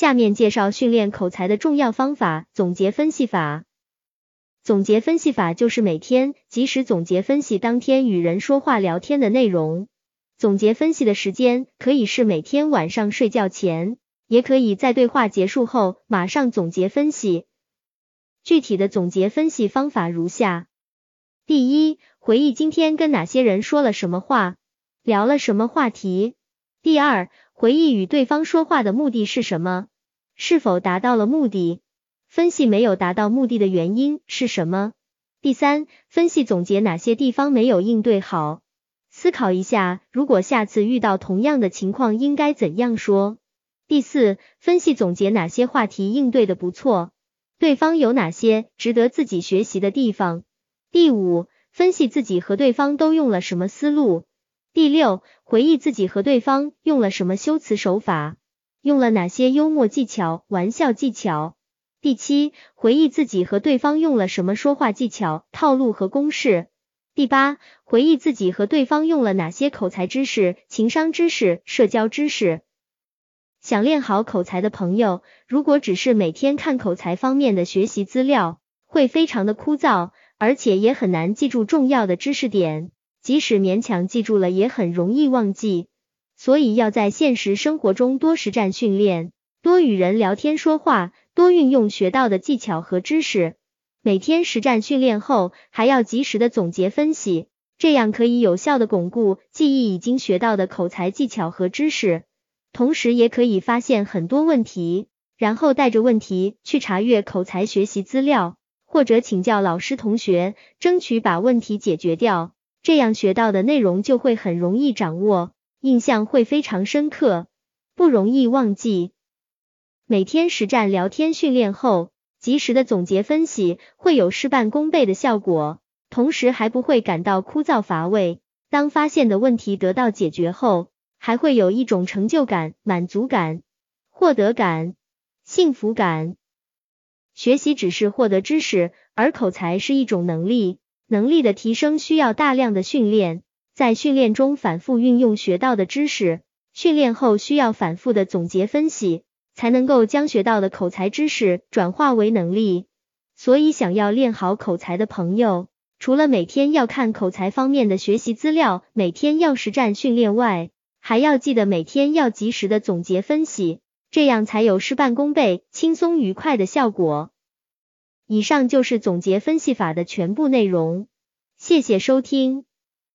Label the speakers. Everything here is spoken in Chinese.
Speaker 1: 下面介绍训练口才的重要方法——总结分析法。总结分析法就是每天及时总结分析当天与人说话聊天的内容。总结分析的时间可以是每天晚上睡觉前，也可以在对话结束后马上总结分析。具体的总结分析方法如下：第一，回忆今天跟哪些人说了什么话，聊了什么话题；第二，回忆与对方说话的目的是什么，是否达到了目的，分析没有达到目的的原因是什么；第三，分析总结哪些地方没有应对好。思考一下，如果下次遇到同样的情况，应该怎样说？第四，分析总结哪些话题应对的不错，对方有哪些值得自己学习的地方？第五，分析自己和对方都用了什么思路。第六，回忆自己和对方用了什么修辞手法，用了哪些幽默技巧、玩笑技巧。第七，回忆自己和对方用了什么说话技巧、套路和公式。第八，回忆自己和对方用了哪些口才知识、情商知识、社交知识。想练好口才的朋友，如果只是每天看口才方面的学习资料，会非常的枯燥，而且也很难记住重要的知识点。即使勉强记住了，也很容易忘记。所以要在现实生活中多实战训练，多与人聊天说话，多运用学到的技巧和知识。每天实战训练后，还要及时的总结分析，这样可以有效的巩固记忆已经学到的口才技巧和知识，同时也可以发现很多问题，然后带着问题去查阅口才学习资料，或者请教老师同学，争取把问题解决掉，这样学到的内容就会很容易掌握，印象会非常深刻，不容易忘记。每天实战聊天训练后。及时的总结分析会有事半功倍的效果，同时还不会感到枯燥乏味。当发现的问题得到解决后，还会有一种成就感、满足感、获得感、幸福感。学习只是获得知识，而口才是一种能力，能力的提升需要大量的训练，在训练中反复运用学到的知识，训练后需要反复的总结分析。才能够将学到的口才知识转化为能力，所以想要练好口才的朋友，除了每天要看口才方面的学习资料，每天要实战训练外，还要记得每天要及时的总结分析，这样才有事半功倍、轻松愉快的效果。以上就是总结分析法的全部内容，谢谢收听。